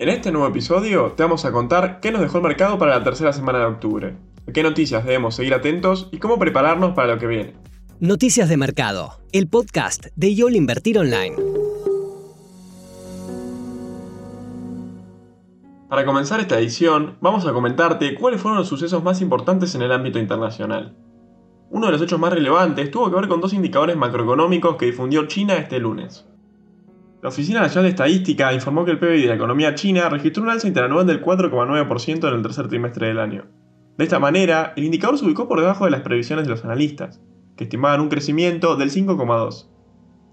En este nuevo episodio te vamos a contar qué nos dejó el mercado para la tercera semana de octubre, a qué noticias debemos seguir atentos y cómo prepararnos para lo que viene. Noticias de Mercado, el podcast de YOL Invertir Online. Para comenzar esta edición, vamos a comentarte cuáles fueron los sucesos más importantes en el ámbito internacional. Uno de los hechos más relevantes tuvo que ver con dos indicadores macroeconómicos que difundió China este lunes. La Oficina Nacional de Estadística informó que el PIB de la economía china registró un alza interanual del 4,9% en el tercer trimestre del año. De esta manera, el indicador se ubicó por debajo de las previsiones de los analistas, que estimaban un crecimiento del 5,2%.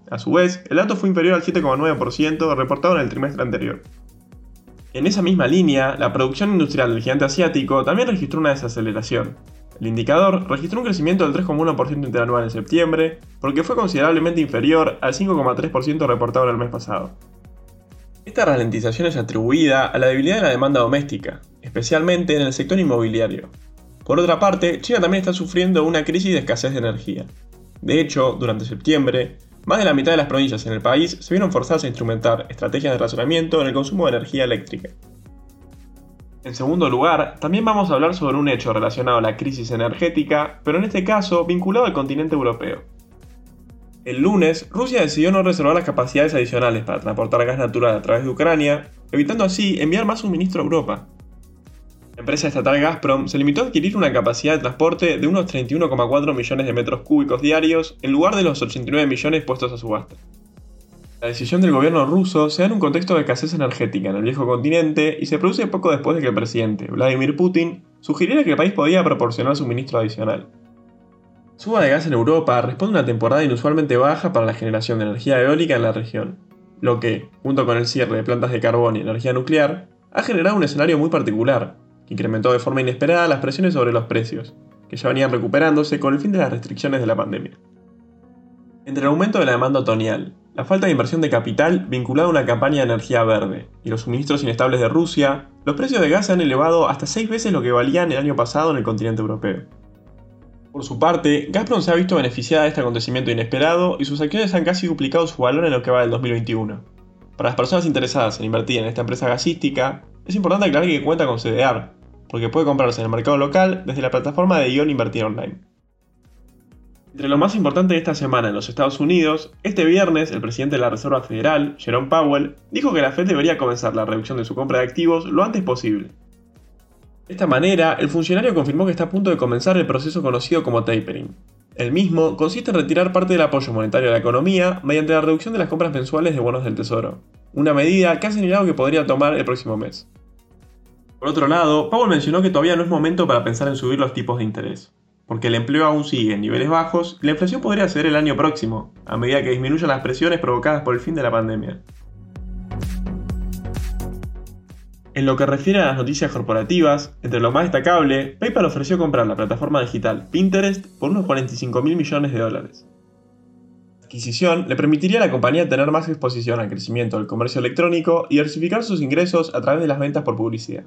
A su vez, el dato fue inferior al 7,9% reportado en el trimestre anterior. En esa misma línea, la producción industrial del gigante asiático también registró una desaceleración, el indicador registró un crecimiento del 3,1% interanual en septiembre, porque fue considerablemente inferior al 5,3% reportado en el mes pasado. Esta ralentización es atribuida a la debilidad de la demanda doméstica, especialmente en el sector inmobiliario. Por otra parte, China también está sufriendo una crisis de escasez de energía. De hecho, durante septiembre, más de la mitad de las provincias en el país se vieron forzadas a instrumentar estrategias de razonamiento en el consumo de energía eléctrica. En segundo lugar, también vamos a hablar sobre un hecho relacionado a la crisis energética, pero en este caso vinculado al continente europeo. El lunes, Rusia decidió no reservar las capacidades adicionales para transportar gas natural a través de Ucrania, evitando así enviar más suministro a Europa. La empresa estatal Gazprom se limitó a adquirir una capacidad de transporte de unos 31,4 millones de metros cúbicos diarios en lugar de los 89 millones puestos a subasta. La decisión del gobierno ruso se da en un contexto de escasez energética en el viejo continente y se produce poco después de que el presidente, Vladimir Putin, sugiriera que el país podía proporcionar suministro adicional. Suba de gas en Europa responde a una temporada inusualmente baja para la generación de energía eólica en la región, lo que, junto con el cierre de plantas de carbón y energía nuclear, ha generado un escenario muy particular, que incrementó de forma inesperada las presiones sobre los precios, que ya venían recuperándose con el fin de las restricciones de la pandemia. Entre el aumento de la demanda otoñal la falta de inversión de capital vinculada a una campaña de energía verde y los suministros inestables de Rusia, los precios de gas se han elevado hasta 6 veces lo que valían el año pasado en el continente europeo. Por su parte, Gazprom se ha visto beneficiada de este acontecimiento inesperado y sus acciones han casi duplicado su valor en lo que va del 2021. Para las personas interesadas en invertir en esta empresa gasística, es importante aclarar que cuenta con CDR, porque puede comprarse en el mercado local desde la plataforma de Ion Invertir Online. Entre lo más importante de esta semana en los Estados Unidos, este viernes el presidente de la Reserva Federal, Jerome Powell, dijo que la Fed debería comenzar la reducción de su compra de activos lo antes posible. De esta manera, el funcionario confirmó que está a punto de comenzar el proceso conocido como tapering. El mismo consiste en retirar parte del apoyo monetario a la economía mediante la reducción de las compras mensuales de bonos del Tesoro, una medida que ha señalado que podría tomar el próximo mes. Por otro lado, Powell mencionó que todavía no es momento para pensar en subir los tipos de interés porque el empleo aún sigue en niveles bajos y la inflación podría ser el año próximo, a medida que disminuyan las presiones provocadas por el fin de la pandemia. En lo que refiere a las noticias corporativas, entre lo más destacable, PayPal ofreció comprar la plataforma digital Pinterest por unos 45 mil millones de dólares. La adquisición le permitiría a la compañía tener más exposición al crecimiento del comercio electrónico y diversificar sus ingresos a través de las ventas por publicidad.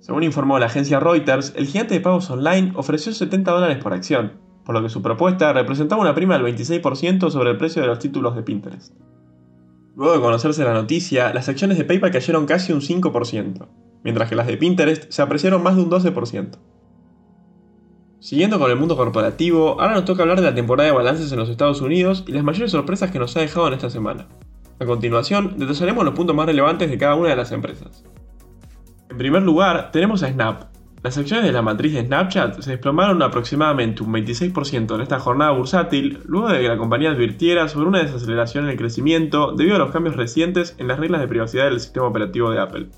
Según informó la agencia Reuters, el gigante de pagos online ofreció 70 dólares por acción, por lo que su propuesta representaba una prima del 26% sobre el precio de los títulos de Pinterest. Luego de conocerse la noticia, las acciones de PayPal cayeron casi un 5%, mientras que las de Pinterest se apreciaron más de un 12%. Siguiendo con el mundo corporativo, ahora nos toca hablar de la temporada de balances en los Estados Unidos y las mayores sorpresas que nos ha dejado en esta semana. A continuación, detallaremos los puntos más relevantes de cada una de las empresas. En primer lugar, tenemos a Snap. Las acciones de la matriz de Snapchat se desplomaron aproximadamente un 26% en esta jornada bursátil, luego de que la compañía advirtiera sobre una desaceleración en el crecimiento debido a los cambios recientes en las reglas de privacidad del sistema operativo de Apple.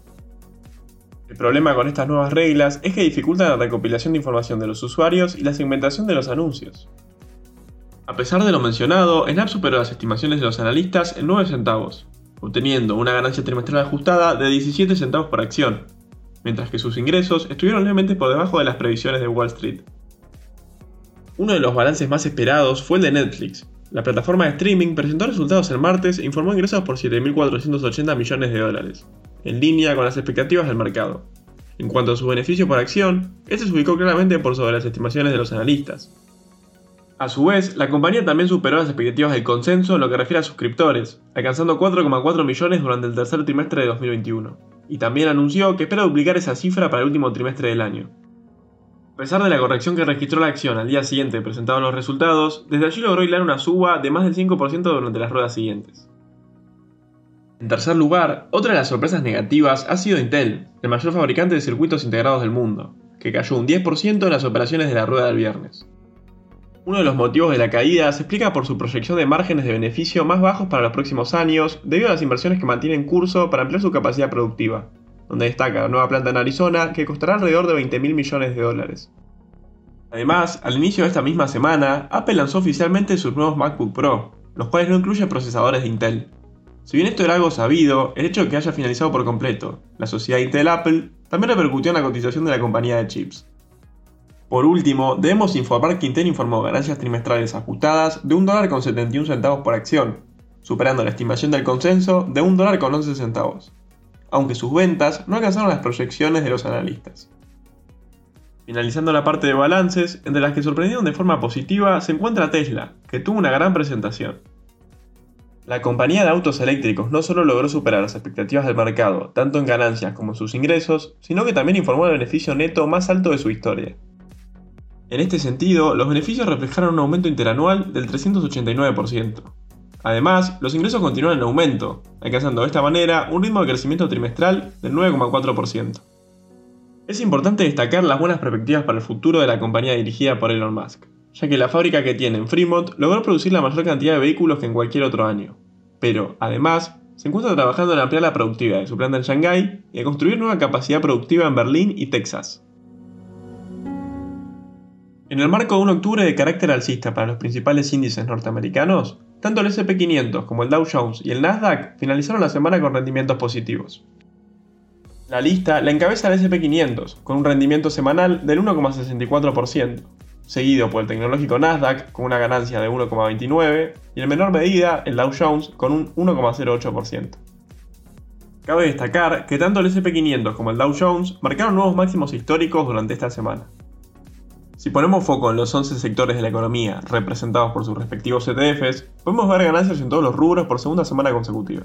El problema con estas nuevas reglas es que dificultan la recopilación de información de los usuarios y la segmentación de los anuncios. A pesar de lo mencionado, Snap superó las estimaciones de los analistas en 9 centavos, obteniendo una ganancia trimestral ajustada de 17 centavos por acción, mientras que sus ingresos estuvieron levemente por debajo de las previsiones de Wall Street. Uno de los balances más esperados fue el de Netflix. La plataforma de streaming presentó resultados el martes e informó ingresos por 7.480 millones de dólares, en línea con las expectativas del mercado. En cuanto a su beneficio por acción, este se ubicó claramente por sobre las estimaciones de los analistas. A su vez, la compañía también superó las expectativas del consenso en lo que refiere a suscriptores, alcanzando 4,4 millones durante el tercer trimestre de 2021, y también anunció que espera duplicar esa cifra para el último trimestre del año. A pesar de la corrección que registró la acción al día siguiente de presentados los resultados, desde allí logró hilar una suba de más del 5% durante las ruedas siguientes. En tercer lugar, otra de las sorpresas negativas ha sido Intel, el mayor fabricante de circuitos integrados del mundo, que cayó un 10% en las operaciones de la rueda del viernes. Uno de los motivos de la caída se explica por su proyección de márgenes de beneficio más bajos para los próximos años debido a las inversiones que mantiene en curso para ampliar su capacidad productiva, donde destaca la nueva planta en Arizona que costará alrededor de 20 mil millones de dólares. Además, al inicio de esta misma semana, Apple lanzó oficialmente sus nuevos MacBook Pro, los cuales no incluyen procesadores de Intel. Si bien esto era algo sabido, el hecho de que haya finalizado por completo la sociedad Intel-Apple también repercutió en la cotización de la compañía de chips. Por último, debemos informar que Intel informó ganancias trimestrales ajustadas de 1 dólar con 71 centavos por acción, superando la estimación del consenso de 1 dólar con 11 centavos, aunque sus ventas no alcanzaron las proyecciones de los analistas. Finalizando la parte de balances, entre las que sorprendieron de forma positiva se encuentra Tesla, que tuvo una gran presentación. La compañía de autos eléctricos no solo logró superar las expectativas del mercado, tanto en ganancias como en sus ingresos, sino que también informó el beneficio neto más alto de su historia. En este sentido, los beneficios reflejaron un aumento interanual del 389%. Además, los ingresos continúan en aumento, alcanzando de esta manera un ritmo de crecimiento trimestral del 9,4%. Es importante destacar las buenas perspectivas para el futuro de la compañía dirigida por Elon Musk ya que la fábrica que tiene en Fremont logró producir la mayor cantidad de vehículos que en cualquier otro año. Pero, además, se encuentra trabajando en ampliar la productividad de su planta en Shanghái y en construir nueva capacidad productiva en Berlín y Texas. En el marco de un octubre de carácter alcista para los principales índices norteamericanos, tanto el SP500 como el Dow Jones y el Nasdaq finalizaron la semana con rendimientos positivos. La lista la encabeza el SP500, con un rendimiento semanal del 1,64%, seguido por el tecnológico Nasdaq con una ganancia de 1,29% y en menor medida el Dow Jones con un 1,08%. Cabe destacar que tanto el SP500 como el Dow Jones marcaron nuevos máximos históricos durante esta semana. Si ponemos foco en los 11 sectores de la economía representados por sus respectivos ETFs, podemos ver ganancias en todos los rubros por segunda semana consecutiva.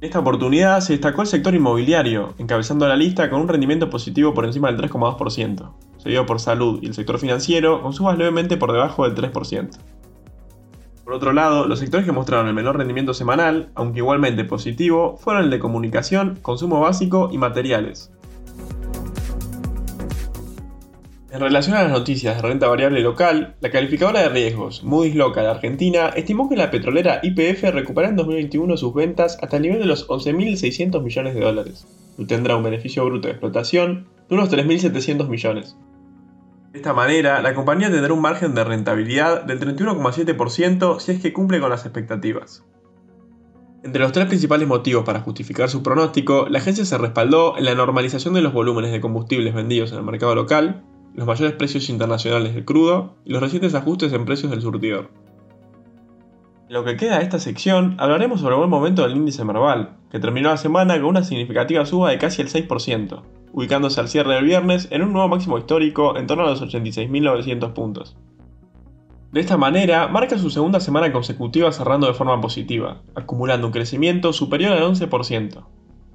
En esta oportunidad se destacó el sector inmobiliario, encabezando la lista con un rendimiento positivo por encima del 3,2%, seguido por salud y el sector financiero con subas levemente por debajo del 3%. Por otro lado, los sectores que mostraron el menor rendimiento semanal, aunque igualmente positivo, fueron el de comunicación, consumo básico y materiales, En relación a las noticias de renta variable local, la calificadora de riesgos Moody's Local Argentina estimó que la petrolera YPF recuperará en 2021 sus ventas hasta el nivel de los 11.600 millones de dólares y tendrá un beneficio bruto de explotación de unos 3.700 millones. De esta manera, la compañía tendrá un margen de rentabilidad del 31,7% si es que cumple con las expectativas. Entre los tres principales motivos para justificar su pronóstico, la agencia se respaldó en la normalización de los volúmenes de combustibles vendidos en el mercado local, los mayores precios internacionales del crudo y los recientes ajustes en precios del surtidor. Lo que queda de esta sección, hablaremos sobre el buen momento del índice Merval, que terminó la semana con una significativa suba de casi el 6%, ubicándose al cierre del viernes en un nuevo máximo histórico en torno a los 86.900 puntos. De esta manera, marca su segunda semana consecutiva cerrando de forma positiva, acumulando un crecimiento superior al 11%,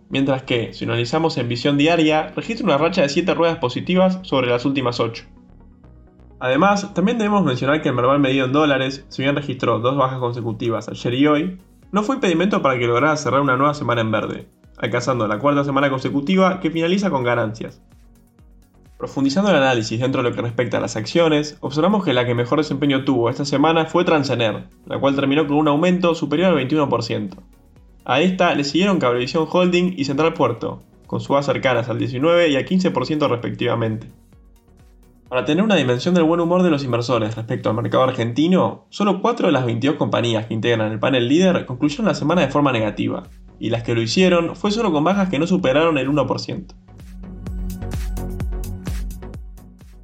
mientras que, si analizamos en visión diaria, registra una racha de 7 ruedas positivas sobre las últimas 8. Además, también debemos mencionar que el Merval medido en dólares, si bien registró dos bajas consecutivas ayer y hoy, no fue impedimento para que lograra cerrar una nueva semana en verde, alcanzando la cuarta semana consecutiva que finaliza con ganancias. Profundizando el análisis dentro de lo que respecta a las acciones, observamos que la que mejor desempeño tuvo esta semana fue Transener, la cual terminó con un aumento superior al 21%, a esta le siguieron Cablevisión Holding y Central Puerto, con subas cercanas al 19 y al 15% respectivamente. Para tener una dimensión del buen humor de los inversores respecto al mercado argentino, solo 4 de las 22 compañías que integran el panel líder concluyeron la semana de forma negativa, y las que lo hicieron fue solo con bajas que no superaron el 1%.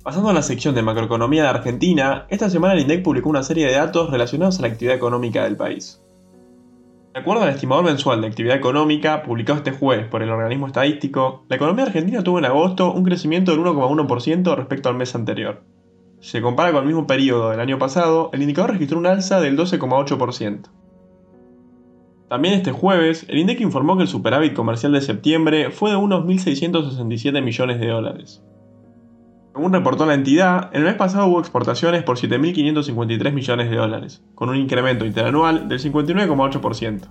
Pasando a la sección de macroeconomía de Argentina, esta semana el INDEC publicó una serie de datos relacionados a la actividad económica del país. De acuerdo al estimador mensual de actividad económica publicado este jueves por el organismo estadístico, la economía argentina tuvo en agosto un crecimiento del 1,1% respecto al mes anterior. Si se compara con el mismo periodo del año pasado, el indicador registró un alza del 12,8%. También este jueves, el INDEC informó que el superávit comercial de septiembre fue de unos 1.667 millones de dólares. Según reportó la entidad, el mes pasado hubo exportaciones por 7.553 millones de dólares, con un incremento interanual del 59,8%,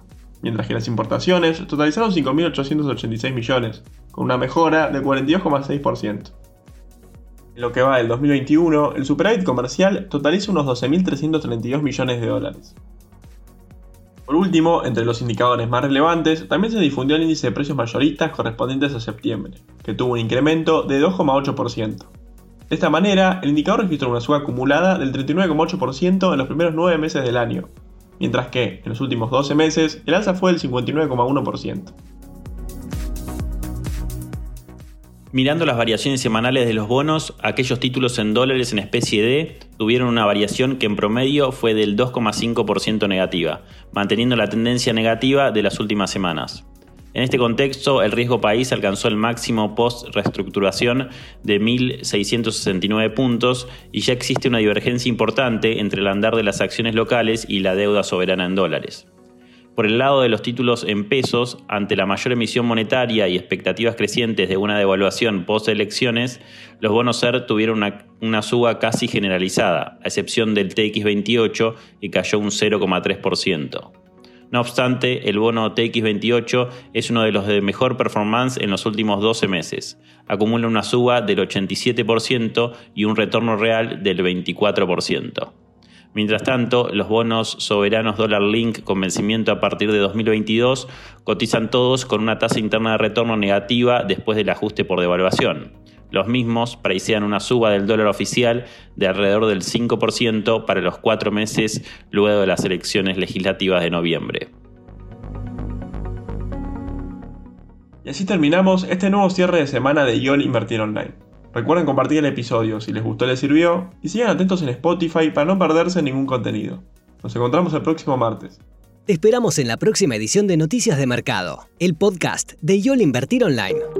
mientras que las importaciones totalizaron 5.886 millones, con una mejora del 42,6%. En lo que va del 2021, el superávit comercial totaliza unos 12.332 millones de dólares. Por último, entre los indicadores más relevantes, también se difundió el índice de precios mayoristas correspondientes a septiembre, que tuvo un incremento de 2,8%. De esta manera, el indicador registró una suba acumulada del 39,8% en los primeros 9 meses del año, mientras que, en los últimos 12 meses, el alza fue del 59,1%. Mirando las variaciones semanales de los bonos, aquellos títulos en dólares en especie D tuvieron una variación que en promedio fue del 2,5% negativa, manteniendo la tendencia negativa de las últimas semanas. En este contexto, el riesgo país alcanzó el máximo post-reestructuración de 1.669 puntos y ya existe una divergencia importante entre el andar de las acciones locales y la deuda soberana en dólares. Por el lado de los títulos en pesos, ante la mayor emisión monetaria y expectativas crecientes de una devaluación post-elecciones, los bonos SER tuvieron una, una, suba casi generalizada, a excepción del TX28, que cayó un 0,3%. No obstante, el bono TX28 es uno de los de mejor performance en los últimos 12 meses. Acumula una suba del 87% y un retorno real del 24%. Mientras tanto, los bonos soberanos dólar link con vencimiento a partir de 2022 cotizan todos con una tasa interna de retorno negativa después del ajuste por devaluación. Los mismos precisan una suba del dólar oficial de alrededor del 5% para los cuatro meses luego de las elecciones legislativas de noviembre. Y así terminamos este nuevo cierre de semana de YOL Invertir Online. Recuerden compartir el episodio si les gustó les sirvió y sigan atentos en Spotify para no perderse ningún contenido. Nos encontramos el próximo martes. Te esperamos en la próxima edición de Noticias de Mercado, el podcast de YOL Invertir Online.